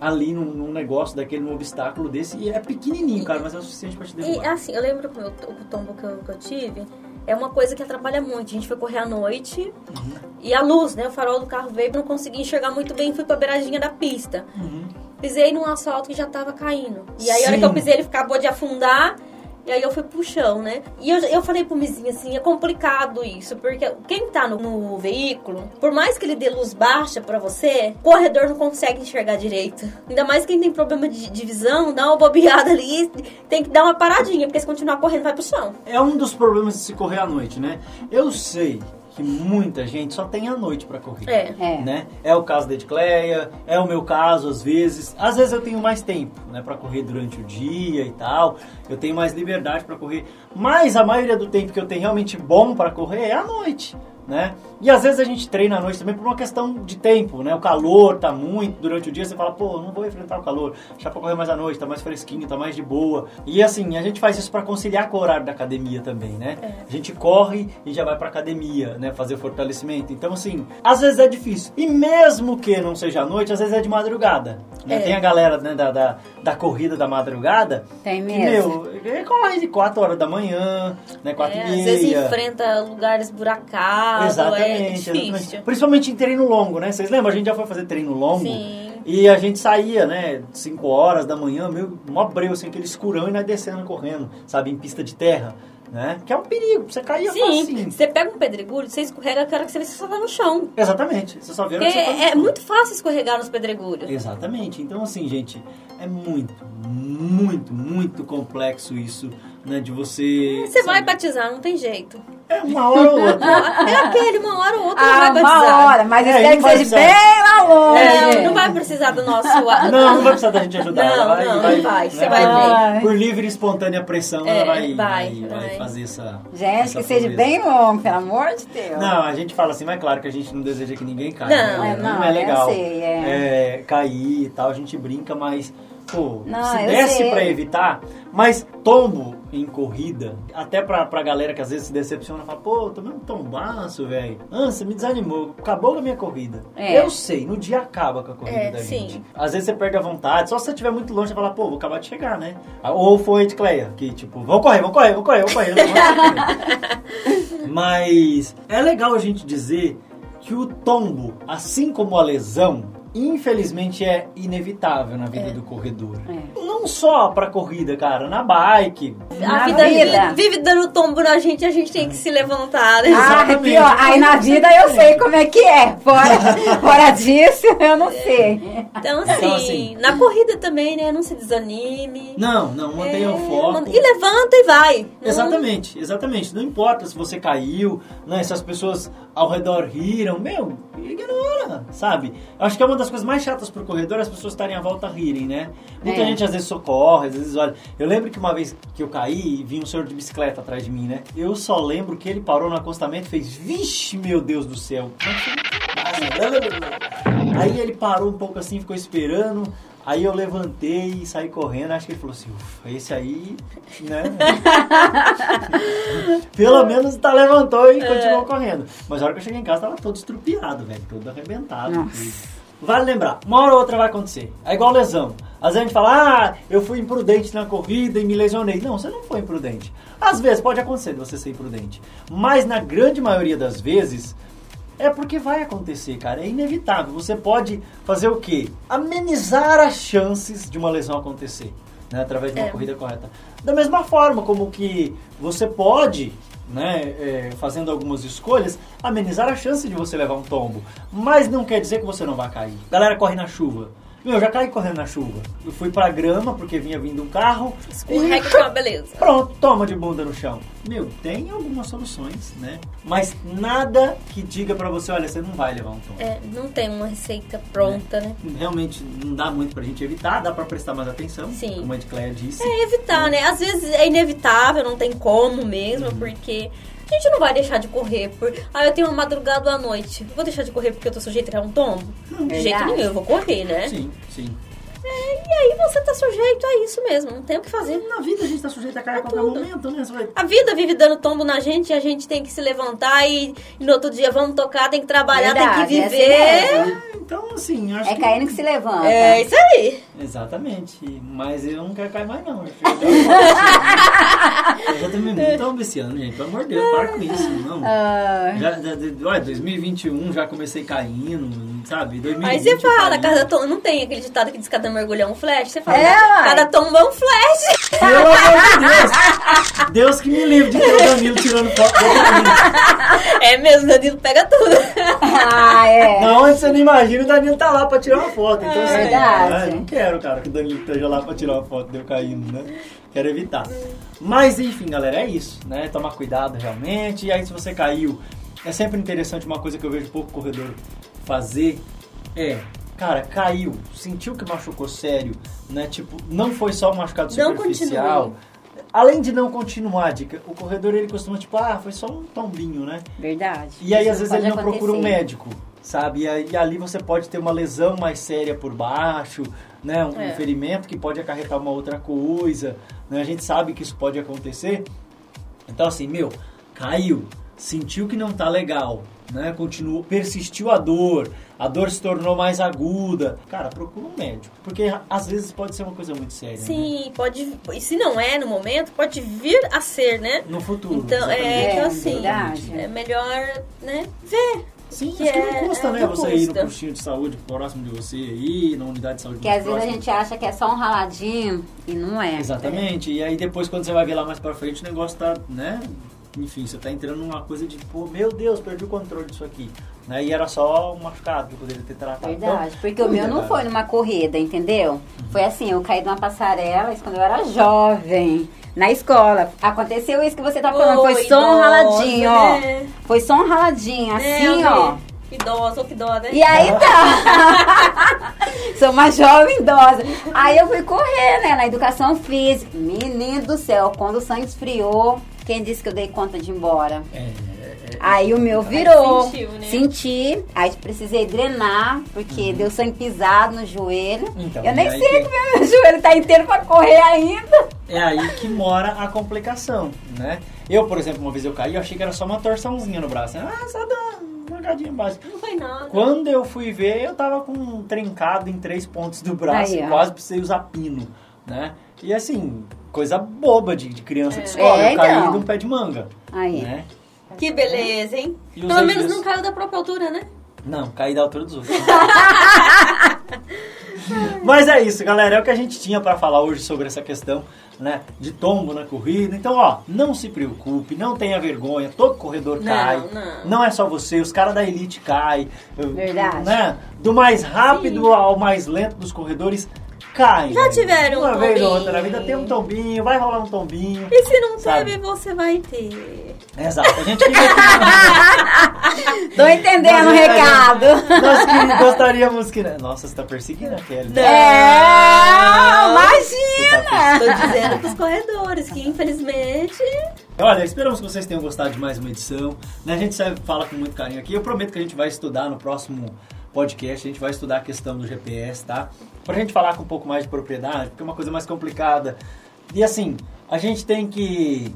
ali num, num negócio daquele, num obstáculo desse. E é pequenininho, cara, mas é o suficiente pra te E derrubar. assim, eu lembro que o, tombo que eu, que eu tive é uma coisa que atrapalha muito. A gente foi correr à noite Uhum. e a luz, né? O farol do carro veio, não consegui enxergar muito bem, fui pra beiradinha da pista. Uhum. Pisei num asfalto que já tava caindo. E aí, a hora que eu Sim. pisei, ele acabou de afundar. E aí eu fui pro chão, né? E eu, eu falei pro Mizinho assim, é complicado isso, porque quem tá no, no veículo, por mais que ele dê luz baixa pra você, o corredor não consegue enxergar direito. Ainda mais quem tem problema de, de visão, dá uma bobeada ali, tem que dar uma paradinha, porque se continuar correndo vai pro chão. É um dos problemas de se correr à noite, né? Eu sei que muita gente só tem a noite pra correr. É. É. Né? É o caso da Edcleia, é o meu caso às vezes. Às vezes eu tenho mais tempo, né, para correr durante o dia e tal. Eu tenho mais liberdade pra correr, mas a maioria do tempo que eu tenho realmente bom pra correr é à noite, né? E às vezes a gente treina à noite também por uma questão de tempo, né? O calor tá muito durante o dia, você fala, pô, não vou enfrentar o calor, deixa pra correr mais à noite, tá mais fresquinho, tá mais de boa. E assim, a gente faz isso pra conciliar com o horário da academia também, né? A gente corre e já vai pra academia, né? Fazer fortalecimento. Então, assim, às vezes é difícil. E mesmo que não seja à noite, às vezes é de madrugada. Né? É. Tem a galera né, da, da, da corrida da madrugada Tem que, mesmo. meu, ele corre de 4 horas da manhã, né? 4 É, e às vezes meia. enfrenta lugares buracados, é Exatamente, difícil. exatamente. Principalmente em treino longo, né? Vocês lembram? A gente já foi fazer treino longo. Sim. E a gente saía, né? 5 horas da manhã, meio mó breu, assim, aquele escurão e nós descendo correndo, sabe? Em pista de terra, né? Que é um perigo, você caía Sim, facinho. você pega um pedregulho, você escorrega, a hora que você vê, você só tá no chão. Exatamente. Você só vê que você tá é, é muito fácil escorregar nos pedregulhos. Exatamente. Então, assim, gente, é muito, muito, muito complexo isso né? De você. Você vai sabe, batizar, não tem jeito. É uma hora ou outra. É aquele, uma hora ou outra Ah, não vai batizar. uma hora, mas É, espero que vai seja bem lá longe. Não, não vai precisar do nosso... Não, não vai precisar da gente ajudar. Não, ela vai, não, vai, não vai, você né, vai ver. por, livre e espontânea pressão, É, ela vai, vai, vai, vai vai. fazer essa. Gente, essa que seja bem longo, pelo amor de Deus. Não, a gente fala assim, mas é claro que a gente não deseja que ninguém caia. Não, né? é, não, é eu legal sei, é. é, cair e tal, a gente brinca, mas, pô, Não, se desse sei. pra evitar, mas tombo em corrida, até pra, pra galera que às vezes se decepciona, fala, pô, eu tomei um tombaço, velho. Ah, você me desanimou, acabou a minha corrida. É. Eu sei, no dia acaba com a corrida É, da sim. gente. Às vezes você perde a vontade, só se você estiver muito longe, você fala, pô, vou acabar de chegar, né? Ou foi de Cleia, que tipo, vamos correr, vamos correr, vamos correr. vamos correr. Mas é legal a gente dizer que o tombo, assim como a lesão, infelizmente é inevitável na vida do corredor. É. Não só pra corrida, cara, na bike. Na A vida, vida. Vive, vive dando tombo na gente, a gente tem que se levantar, né? Ah, é pior. Aí na vida eu sei como é que é. Fora, fora disso, eu não sei. Então, assim, Então, assim- na corrida também, né? Não se desanime. Não, não, mantenha o É, foco. man- E levanta e vai. Não- Exatamente, exatamente. Não importa se você caiu, né? Se as pessoas ao redor riram, meu, ignora, sabe? Eu acho que é uma das coisas mais chatas pro corredor as pessoas estarem à volta rirem, né? Muita É. gente às vezes socorre, às vezes olha. Eu lembro que uma vez que eu caí e vi um senhor de bicicleta atrás de mim, né? Eu só lembro que ele parou no acostamento e fez, vixe, meu Deus do céu. Aí ele parou um pouco assim, ficou esperando. Aí eu levantei e saí correndo. Acho que ele falou assim: Ufa, esse aí, né? Pelo menos tá levantou e continuou correndo. Mas a hora que eu cheguei em casa tava todo estrupiado, velho. Todo arrebentado. Nossa. Vale lembrar, uma hora ou outra vai acontecer. É igual lesão. Às vezes a gente fala, ah, eu fui imprudente na corrida e me lesionei. Não, você não foi imprudente. Às vezes pode acontecer de você ser imprudente. Mas na grande maioria das vezes, é porque vai acontecer, cara. É inevitável. Você pode fazer o quê? Amenizar as chances de uma lesão acontecer, né? Através de uma É. corrida correta. Da mesma forma como que você pode, né, é, fazendo algumas escolhas, amenizar a chance de você levar um tombo. Mas não quer dizer que você não vai cair. Galera corre na chuva. Meu, eu já caí correndo na chuva. Eu fui pra grama porque vinha vindo um carro. Escorrega com a beleza. Pronto, toma de bunda no chão. Meu, tem algumas soluções, né? Mas nada que diga pra você, olha, você não vai levar um tombo. É, não tem uma receita pronta, né? Realmente não dá muito pra gente evitar, dá pra prestar mais atenção, Sim. como a Edcleia disse. É evitar, né? Às vezes é inevitável, não tem como mesmo, Uhum. porque a gente não vai deixar de correr por. Ah, eu tenho uma madrugada à noite. Vou deixar de correr porque eu tô sujeito a um tombo? De jeito Verdade. nenhum, eu vou correr, né? Sim, sim. E aí você tá sujeito a isso mesmo, não tem o que fazer. Na vida a gente tá sujeito a cair a qualquer tudo. momento, né? Vai... A vida vive dando tombo na gente e a gente tem que se levantar e, e no outro dia vamos tocar, tem que trabalhar, Verdade, tem é que assim viver. mesmo. Então, assim, acho É que... caindo que se levanta. É isso aí. Exatamente. Mas eu não quero cair mais, não. Eu já- eu já também muito ambiciando, gente. Pelo amor de Deus, para com isso. Não. Ah, Já, já, olha, 2021 já comecei caindo, sabe? 2020 Aí você fala, cada tombo. Não tem aquele ditado que diz que cada mergulho é um flash? Você fala, É, cada tombo é um flash. Pelo amor de Deus! Deus que me livre de ter o Danilo tirando foto do Danilo. É mesmo, Danilo pega tudo. ah, é. Onde você não imagina, o Danilo tá lá pra tirar uma foto. Então, assim, verdade. né, não quero, cara, que o Danilo esteja lá pra tirar uma foto de eu caindo, né? Quero evitar. Mas, enfim, galera, é isso, né? Tomar cuidado realmente. E aí, se você caiu, é sempre interessante uma coisa que eu vejo pouco corredor fazer é. Cara, caiu, sentiu que machucou sério, né? Tipo, não foi só um machucado Não superficial. continue. Além de não continuar, dica, o corredor ele costuma, tipo, ah, foi só um tombinho, né? Verdade. E aí, às vezes, ele não procura um médico, sabe? E, aí, e ali você pode ter uma lesão mais séria por baixo, né? Um É. ferimento que pode acarretar uma outra coisa, né? A gente sabe que isso pode acontecer. Então, assim, meu, caiu, sentiu que não tá legal, né? Continuou, persistiu a dor, a dor se tornou mais aguda. Cara, procura um médico, porque às vezes pode ser uma coisa muito séria, né? Sim, pode. E se não é no momento, pode vir a ser, né? No futuro. Então, é, então É, assim, verdade. é melhor, né, ver. Sim, que acho que é- não custa, é, né? não Você ir no custa. postinho de saúde próximo de você aí, na unidade de saúde Porque mais às vezes a gente acha que é só um raladinho e não é. Exatamente. E aí depois quando você vai ver lá mais pra frente, o negócio tá, né? Enfim, você tá entrando numa coisa de, pô, meu Deus, perdi o controle disso aqui. Né? E era só um machucado que poderia ter tratado. Verdade, Então, porque o meu não foi numa corrida, entendeu? Foi assim, eu caí de uma passarela, isso quando eu era jovem. na escola. Aconteceu isso que você tá falando, foi Oi, só um raladinho, ó. né? Foi só um raladinho, assim, eu ó. Idosa, ou que dó, né? E aí tá. Sou uma jovem idosa. Aí eu fui correr, né, na educação física. Menino do céu, quando o sangue esfriou, quem disse que eu dei conta de ir embora? Aí o meu virou. sentiu, né? Senti. Aí precisei drenar, porque deu sangue pisado no joelho. Uhum. Então, eu nem e sei que- como é meu joelho tá inteiro pra correr ainda. É aí que mora a complicação, né? Eu, por exemplo, uma vez eu caí, eu achei que era só uma torçãozinha no braço. né? Ah, só dá uma mancadinha básica. Não foi nada. Quando eu fui ver, eu tava com um trincado em três pontos do braço, Aí, quase precisei usar pino, né? E assim, coisa boba de, de criança de escola. É, eu caí então. de um pé de manga, Aí. né? Que beleza, hein? E Pelo menos não caiu da própria altura, né? Não, caí da altura dos outros. Mas é isso, galera. É o que a gente tinha pra falar hoje sobre essa questão, né, de tombo na corrida. Então, ó, não se preocupe, não tenha vergonha. Todo corredor Não, cai. não. é só você, os caras da elite caem. Verdade. Né? Do mais rápido ao mais lento dos corredores caem. Já né? tiveram Uma um vez ou outra na vida tem um tombinho, vai rolar um tombinho. E se não Sabe? teve, você vai ter. Exato. A gente fica aqui. Tô entendendo o recado. Nós que gostaríamos que. Nossa, você tá perseguindo a Kelly. né? É, Você tá imagina. Tô dizendo pros corredores que, infelizmente, Olha, esperamos que vocês tenham gostado de mais uma edição. Né? A gente sempre fala com muito carinho aqui. Eu prometo que a gente vai estudar no próximo podcast. A gente vai estudar a questão do GPS, tá? Pra gente falar com um pouco mais de propriedade, porque é uma coisa mais complicada. E assim, a gente tem que.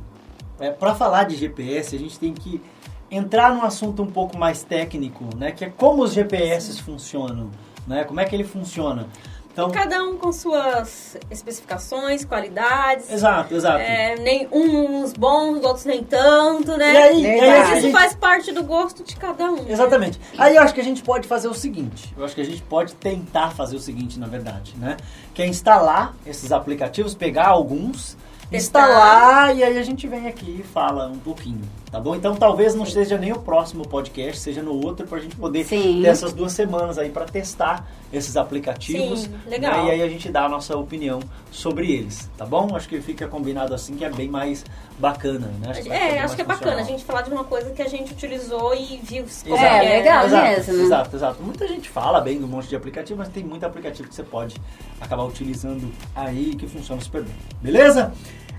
É, para falar de GPS, a gente tem que entrar num assunto um pouco mais técnico, né? Que é como os GPS funcionam, né? Como é que ele funciona. Então, cada um com suas especificações, qualidades. exato, exato. É, nem uns bons, outros nem tanto, né? E aí, e aí Isso gente- faz parte do gosto de cada um. né? Exatamente. Aí eu acho que a gente pode fazer o seguinte. Eu acho que a gente pode tentar fazer o seguinte, na verdade, né? Que é instalar esses aplicativos, pegar alguns, Testar. instalar e aí a gente vem aqui e fala um pouquinho, tá bom? Então talvez não seja nem o próximo podcast, seja no outro pra gente poder Sim. ter essas duas semanas aí pra testar esses aplicativos. Sim, legal. né? E aí a gente dá a nossa opinião sobre eles, tá bom? Acho que fica combinado assim que é bem mais bacana, né? Acho É, acho que é bacana a gente falar de uma coisa que a gente utilizou e viu como É, que legal. exato, mesmo. Exato, exato. Muita gente fala bem do monte de aplicativo, mas tem muito aplicativo que você pode acabar utilizando aí que funciona super bem. Beleza?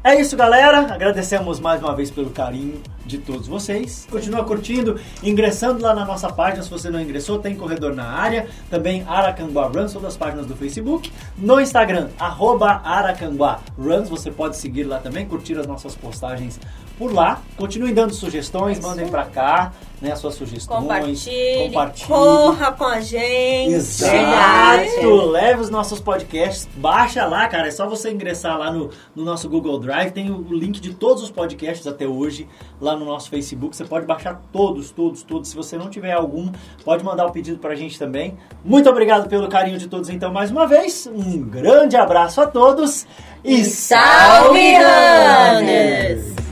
É isso, galera. Agradecemos mais uma vez pelo carinho de todos vocês. Continua curtindo, ingressando lá na nossa página. Se você não ingressou, tem Corredor na Área. Também Aracanguá Runs, todas as páginas do Facebook. No Instagram, arroba Aracanguá Runs. Você pode seguir lá também, curtir as nossas postagens por lá. Continuem dando sugestões, mandem pra cá, né, as suas sugestões. Compartilhe, Compartilhe. corra com a gente. Exato! Leve os nossos podcasts, baixa lá, cara. É só você ingressar lá no, no nosso Google Drive. Tem o link de todos os podcasts até hoje lá no nosso Facebook. Você pode baixar todos, todos, todos. Se você não tiver algum, pode mandar o pedido pra gente também. Muito obrigado pelo carinho de todos, então, mais uma vez. Um grande abraço a todos e, salve, runners!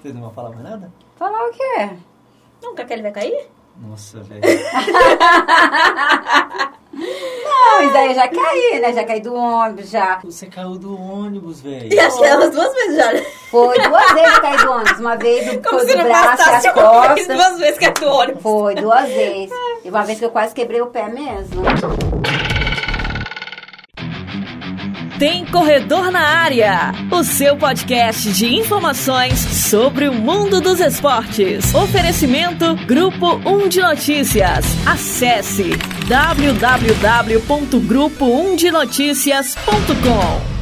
Vocês não vão falar mais nada? Falar o quê? Nunca que ele vai cair? Nossa, velho. Não, isso daí eu já caí, né? Já caí do ônibus, já. Você caiu do ônibus, velho. E acho que é umas duas vezes já. né? Foi duas vezes eu caí do ônibus. Uma vez do, Como foi do braço e as costas. duas vezes que é do ônibus. Foi duas vezes. E uma vez que eu quase quebrei o pé mesmo. Tem Corredor na Área, o seu podcast de informações sobre o mundo dos esportes. Oferecimento Grupo 1 de Notícias. Acesse www.grupo1denoticias.com.